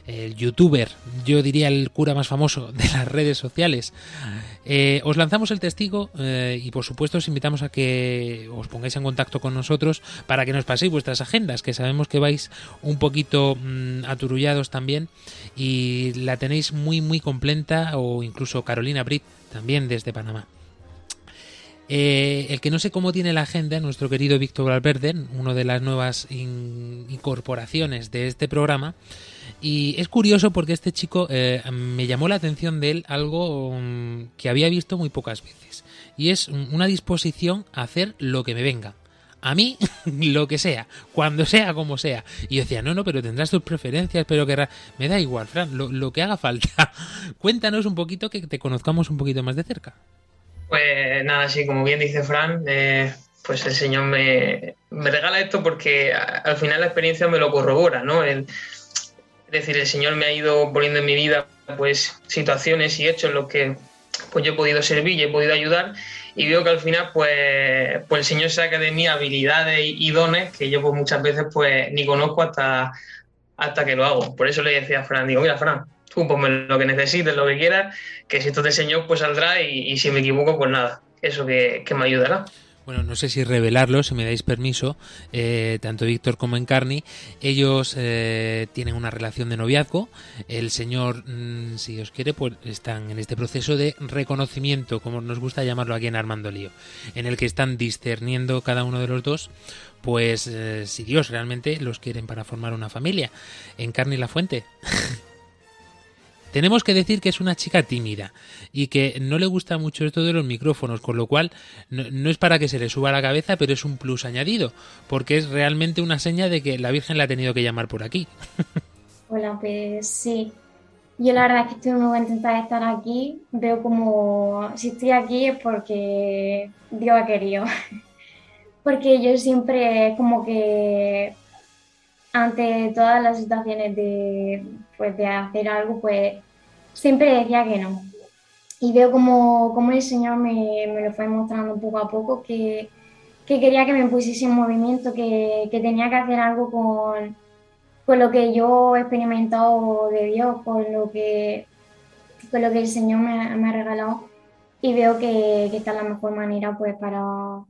el youtuber, yo diría el cura más famoso (laughs) de las redes sociales. Eh, os lanzamos el testigo eh, y por supuesto os invitamos a que os pongáis en contacto con nosotros para que nos paséis vuestras agendas, que sabemos que vais un poquito mm, aturullados también y la tenéis muy muy completa o incluso Carolina Brit también desde Panamá. Eh, el que no sé cómo tiene la agenda, nuestro querido Víctor Valverde, uno de las nuevas incorporaciones de este programa, y es curioso porque este chico eh, me llamó la atención de él algo mm, que había visto muy pocas veces. Y es una disposición a hacer lo que me venga. A mí, (laughs) lo que sea, cuando sea, como sea. Y yo decía, no, no, pero tendrás tus preferencias, pero que... Me da igual, Fran, lo, que haga falta. (laughs) Cuéntanos un poquito, que te conozcamos un poquito más de cerca. Pues nada, sí, como bien dice Fran, eh, pues el Señor me, regala esto porque al final la experiencia me lo corrobora, ¿no? El, es decir, el Señor me ha ido poniendo en mi vida pues situaciones y hechos en los que pues yo he podido servir y he podido ayudar y veo que al final pues, pues el Señor saca de mí habilidades y, dones que yo pues muchas veces pues ni conozco hasta, hasta que lo hago. Por eso le decía a Fran, digo, mira Fran, tú ponme lo que necesites, lo que quieras, que si esto te enseñó pues saldrá y, si me equivoco pues nada, eso que, que me ayudará. Bueno, no sé si revelarlo, si me dais permiso, eh, tanto Víctor como Encarni, ellos eh, tienen una relación de noviazgo. El señor, mm, si os quiere, pues están en este proceso de reconocimiento, como nos gusta llamarlo aquí en Armando Lío, en el que están discerniendo cada uno de los dos, pues eh, si Dios realmente los quieren para formar una familia. Encarni la fuente. (laughs) Tenemos que decir que es una chica tímida y que no le gusta mucho esto de los micrófonos, con lo cual no, es para que se le suba la cabeza, pero es un plus añadido, porque es realmente una seña de que la Virgen la ha tenido que llamar por aquí. (laughs) Hola, pues sí. Yo la verdad es que estoy muy contenta de estar aquí. Veo como si estoy aquí es porque Dios ha querido. (laughs) porque yo siempre como que ante todas las situaciones de, pues, de hacer algo, pues siempre decía que no. Y veo como, como el Señor me, me, lo fue mostrando poco a poco, que, que quería que me pusiese en movimiento, que, que tenía que hacer algo con, con, lo que yo he experimentado de Dios, con lo que, con lo que el Señor me, me ha regalado. Y veo que, que esta es la mejor manera pues para,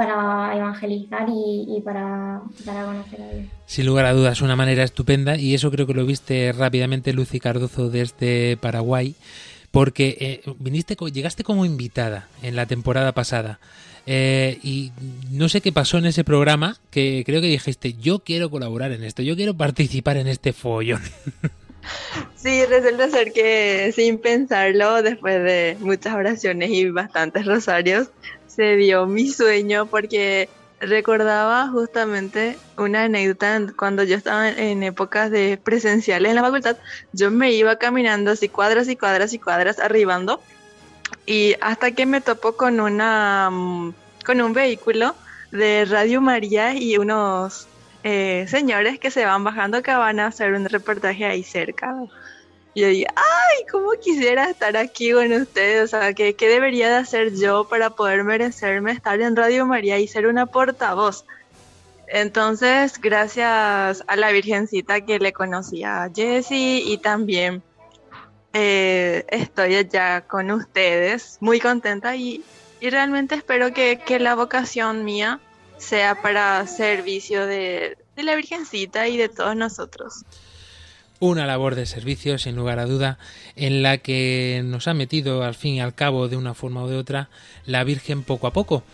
para evangelizar y, para conocer a Dios. Sin lugar a dudas, una manera estupenda y eso creo que lo viste rápidamente Lucy Cardozo desde Paraguay. porque eh, viniste, llegaste como invitada en la temporada pasada. Eh, y no sé qué pasó en ese programa que creo que dijiste, yo quiero colaborar en esto, yo quiero participar en este follón. (laughs) Sí, resulta ser que sin pensarlo, después de muchas oraciones y bastantes rosarios, se dio mi sueño porque recordaba justamente una anécdota cuando yo estaba en, en épocas de presenciales en la facultad. Yo me iba caminando así cuadras y cuadras y cuadras arribando y hasta que me topo con una mm, con un vehículo de Radio María y unos eh, señores que se van bajando que van a hacer un reportaje ahí cerca. Y yo dije, ay, cómo quisiera estar aquí con ustedes, o sea, ¿qué, qué debería de hacer yo para poder merecerme estar en Radio María y ser una portavoz? Entonces, gracias a la Virgencita que le conocí a Jessie y también eh, estoy allá con ustedes, muy contenta y, y realmente espero que, que la vocación mía sea para servicio de, de la Virgencita y de todos nosotros. Una labor de servicio, sin lugar a duda, en la que nos ha metido al fin y al cabo, de una forma o de otra, la Virgen poco a poco.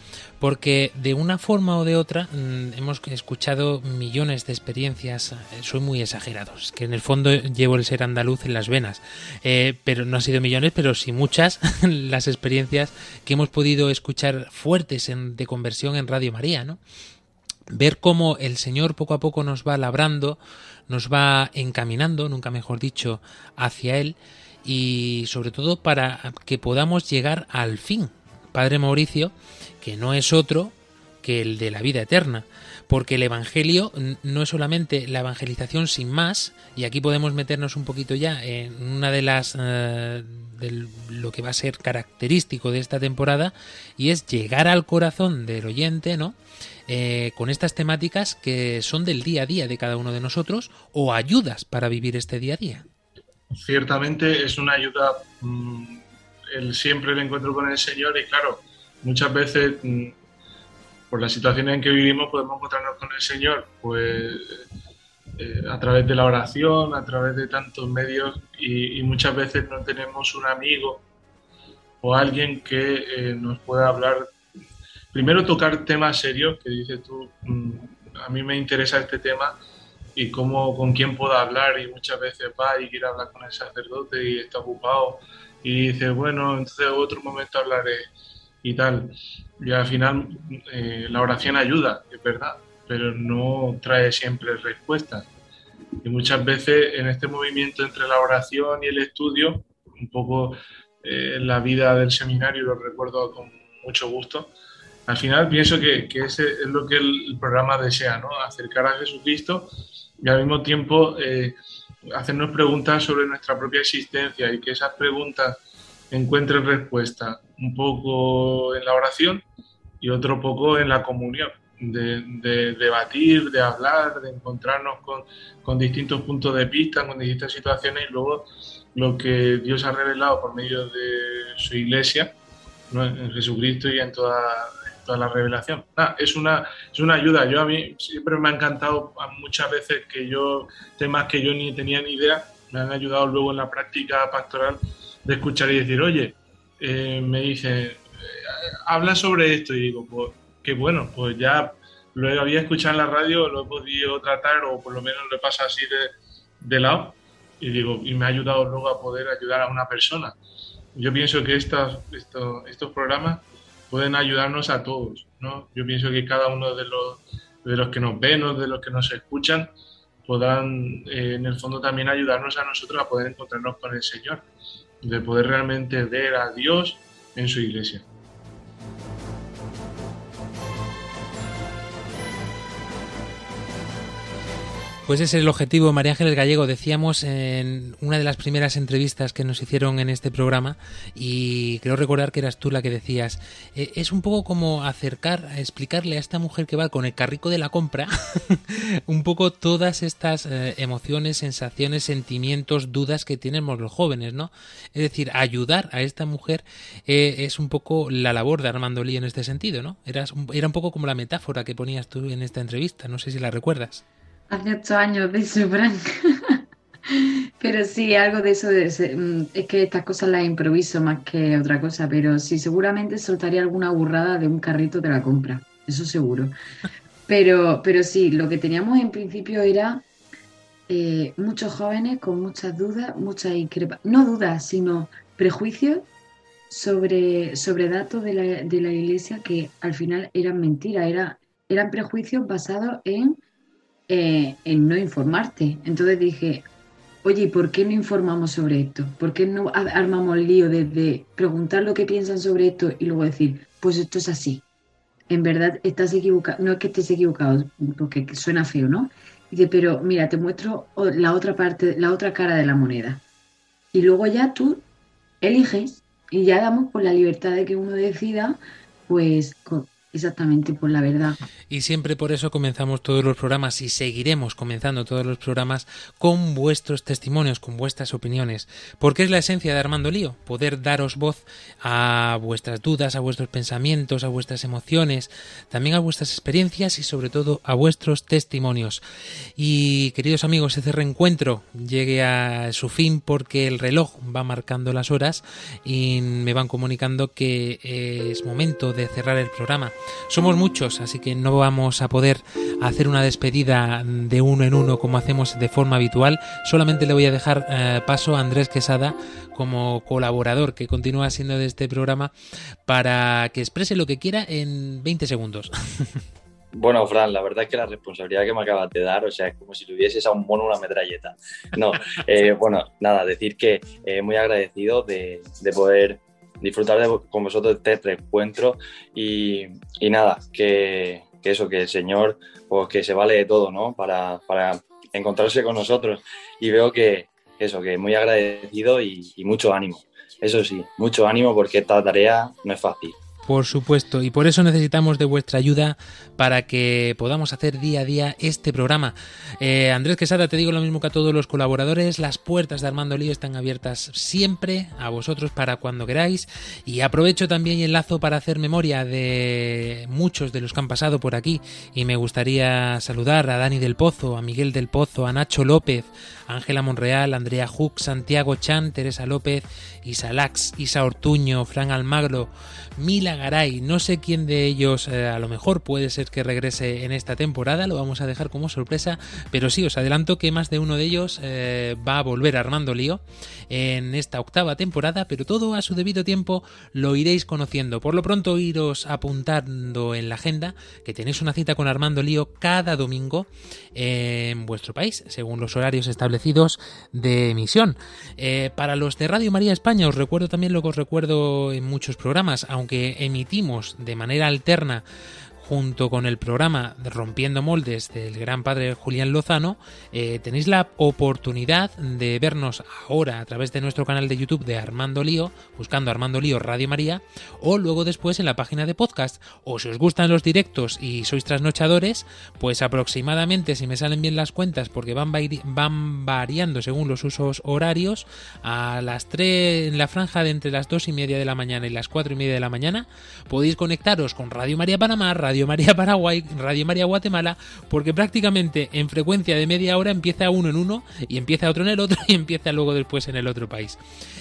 Porque de una forma o de otra mm, hemos escuchado millones de experiencias, eh, soy muy exagerado, es que en el fondo llevo el ser andaluz en las venas, Eh, pero no ha sido millones, pero sí muchas (laughs) las experiencias que hemos podido escuchar fuertes de conversión en Radio María, ¿no? ver cómo el Señor poco a poco nos va labrando, nos va encaminando, nunca mejor dicho, hacia Él y sobre todo para que podamos llegar al fin. Padre Mauricio, que no es otro que el de la vida eterna, porque el Evangelio no es solamente la evangelización sin más, y aquí podemos meternos un poquito ya en una de las eh, de lo que va a ser característico de esta temporada, y es llegar al corazón del oyente, ¿no? Eh, con estas temáticas que son del día a día de cada uno de nosotros o ayudas para vivir este día a día. ciertamente es una ayuda mm, el siempre el encuentro con el Señor y claro, muchas veces mm, por la situación en que vivimos podemos encontrarnos con el Señor pues eh, a través de la oración, a través de tantos medios y, muchas veces no tenemos un amigo o alguien que eh, nos pueda hablar. Primero tocar temas serios, que dices tú, mm, a mí me interesa este tema y cómo, con quién puedo hablar y muchas veces va y quiere hablar con el sacerdote y está ocupado y dice, bueno, entonces otro momento hablaré y tal. Y al final eh, la oración ayuda, es verdad, pero no trae siempre respuestas. Y muchas veces en este movimiento entre la oración y el estudio, un poco eh, la vida del seminario, lo recuerdo con mucho gusto, al final pienso que, que ese es lo que el, programa desea, ¿no? Acercar a Jesucristo y al mismo tiempo eh, hacernos preguntas sobre nuestra propia existencia y que esas preguntas encuentren respuesta un poco en la oración y otro poco en la comunión, de, de debatir, de hablar, de encontrarnos con, distintos puntos de vista, con distintas situaciones y luego lo que Dios ha revelado por medio de su iglesia, ¿no? en Jesucristo y en toda, toda la revelación. Ah, es, una, es una ayuda. Yo a mí siempre me ha encantado muchas veces que yo, temas que yo ni tenía ni idea, me han ayudado luego en la práctica pastoral de escuchar y decir, oye, eh, me dicen, eh, habla sobre esto y digo, pues qué bueno, pues ya lo había escuchado en la radio, lo he podido tratar o por lo menos lo he pasado así de, de lado y digo, y me ha ayudado luego a poder ayudar a una persona. Yo pienso que estas, estos programas pueden ayudarnos a todos, ¿no? Yo pienso que cada uno de los, de los que nos ven o de los que nos escuchan puedan eh, en el fondo también ayudarnos a nosotros a poder encontrarnos con el Señor, de poder realmente ver a Dios en su iglesia. Pues ese es el objetivo, María Ángeles Gallego. Decíamos en una de las primeras entrevistas que nos hicieron en este programa, y creo recordar que eras tú la que decías, eh, es un poco como acercar, explicarle a esta mujer que va con el carrico de la compra, (laughs) un poco todas estas eh, emociones, sensaciones, sentimientos, dudas que tenemos los jóvenes, ¿no? Es decir, ayudar a esta mujer eh, es un poco la labor de Armando Lee en este sentido, ¿no? Eras era un poco como la metáfora que ponías tú en esta entrevista, no sé si la recuerdas. Hace ocho años de eso. (laughs) Pero sí, algo de eso, de mm, es que estas cosas las improviso más que otra cosa, pero sí, seguramente soltaría alguna burrada de un carrito de la compra, eso seguro. Pero, pero sí, lo que teníamos en principio era eh, muchos jóvenes con muchas dudas, muchas increpa- no dudas, sino prejuicios sobre, sobre datos de la, de la iglesia que al final eran mentiras, era, eran prejuicios basados en, eh, en no informarte. Entonces dije, oye, ¿y ¿por qué no informamos sobre esto? ¿Por qué no armamos el lío desde preguntar lo que piensan sobre esto y luego decir, pues esto es así? En verdad estás equivocado, no es que estés equivocado, porque suena feo, ¿no? Dice, pero mira, te muestro la otra parte, la otra cara de la moneda. Y luego ya tú eliges y ya damos por la libertad de que uno decida, pues exactamente por la verdad. Y siempre por eso comenzamos todos los programas y seguiremos comenzando todos los programas con vuestros testimonios, con vuestras opiniones. Porque es la esencia de Armando Lío, poder daros voz a vuestras dudas, a vuestros pensamientos, a vuestras emociones, también a vuestras experiencias y sobre todo a vuestros testimonios. Y queridos amigos, este reencuentro llegue a su fin porque el reloj va marcando las horas y me van comunicando que es momento de cerrar el programa. Somos muchos, así que no vamos a poder hacer una despedida de uno en uno como hacemos de forma habitual. Solamente le voy a dejar eh, paso a Andrés Quesada como colaborador que continúa siendo de este programa para que exprese lo que quiera en 20 segundos. (laughs) Bueno, Fran, la verdad es que la responsabilidad que me acabas de dar, o sea, es como si tuvieses a un mono una metralleta. No, eh, (laughs) bueno, nada, decir que eh, muy agradecido de, de poder disfrutar de, con vosotros de este reencuentro y, y nada, que, eso, que el Señor, pues que se vale de todo, ¿no? Para, para encontrarse con nosotros. Y veo que eso, que muy agradecido y, y mucho ánimo. Eso sí, mucho ánimo porque esta tarea no es fácil. Por supuesto, y por eso necesitamos de vuestra ayuda para que podamos hacer día a día este programa. Eh, Andrés Quesada, te digo lo mismo que a todos los colaboradores, las puertas de Armando Lío están abiertas siempre a vosotros para cuando queráis y aprovecho también y enlazo para hacer memoria de muchos de los que han pasado por aquí y me gustaría saludar a Dani del Pozo, a Miguel del Pozo, a Nacho López, Ángela Monreal, Andrea Huck, Santiago Chan, Teresa López, Isa Lax, Isa Ortuño, Fran Almagro, Mila Garay, no sé quién de ellos eh, a lo mejor puede ser que regrese en esta temporada, lo vamos a dejar como sorpresa, pero sí, os adelanto que más de uno de ellos eh, va a volver Armando Lío en esta octava temporada, pero todo a su debido tiempo lo iréis conociendo. Por lo pronto iros apuntando en la agenda que tenéis una cita con Armando Lío cada domingo en vuestro país, según los horarios establecidos de emisión. Eh, para los de Radio María España os recuerdo también lo que os recuerdo en muchos programas, aunque emitimos de manera alterna junto con el programa Rompiendo Moldes del gran padre Julián Lozano, eh, tenéis la oportunidad de vernos ahora a través de nuestro canal de YouTube de Armando Lío, buscando Armando Lío Radio María, o luego después en la página de podcast. O si os gustan los directos y sois trasnochadores, pues aproximadamente, si me salen bien las cuentas, porque van, van variando según los usos horarios, a las 3, en la franja de entre las 2 y media de la mañana y las 4 y media de la mañana, podéis conectaros con Radio María Panamá, Radio María Paraguay, Radio María Guatemala, porque prácticamente en frecuencia de media hora empieza uno en uno y empieza otro en el otro (laughs) y empieza luego después en el otro país.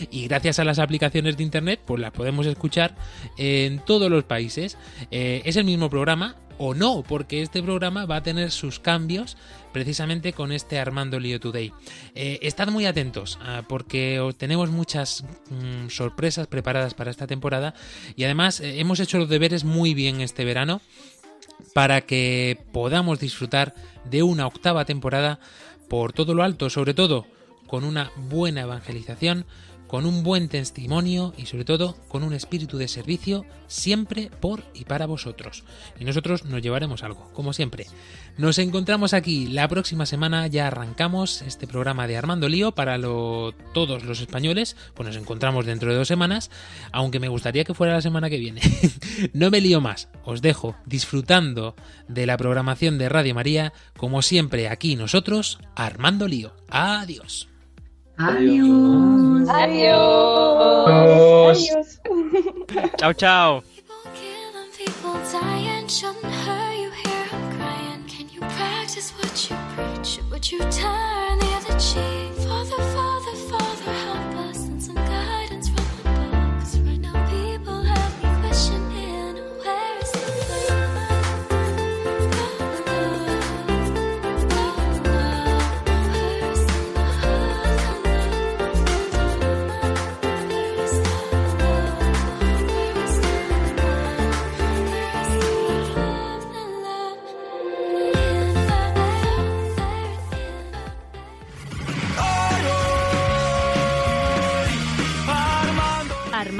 Y gracias a las aplicaciones de internet, pues las podemos escuchar en todos los países. Eh, es el mismo programa, o no, porque este programa va a tener sus cambios precisamente con este Armando Lío Today. Eh, estad muy atentos ah, porque os- tenemos muchas mm, sorpresas preparadas para esta temporada y además eh, hemos hecho los deberes muy bien este verano para que podamos disfrutar de una octava temporada por todo lo alto, sobre todo con una buena evangelización, con un buen testimonio y sobre todo con un espíritu de servicio siempre por y para vosotros. Y nosotros nos llevaremos algo, como siempre. Nos encontramos aquí la próxima semana, ya arrancamos este programa de Armando Lío para todos los españoles, pues nos encontramos dentro de dos semanas, aunque me gustaría que fuera la semana que viene. (laughs) no me lío más, os dejo disfrutando de la programación de Radio María, como siempre aquí nosotros, Armando Lío. Adiós. Adiós. Adiós. Adiós. (laughs) Ciao, ciao. Practice what you preach, what you turn the other cheek.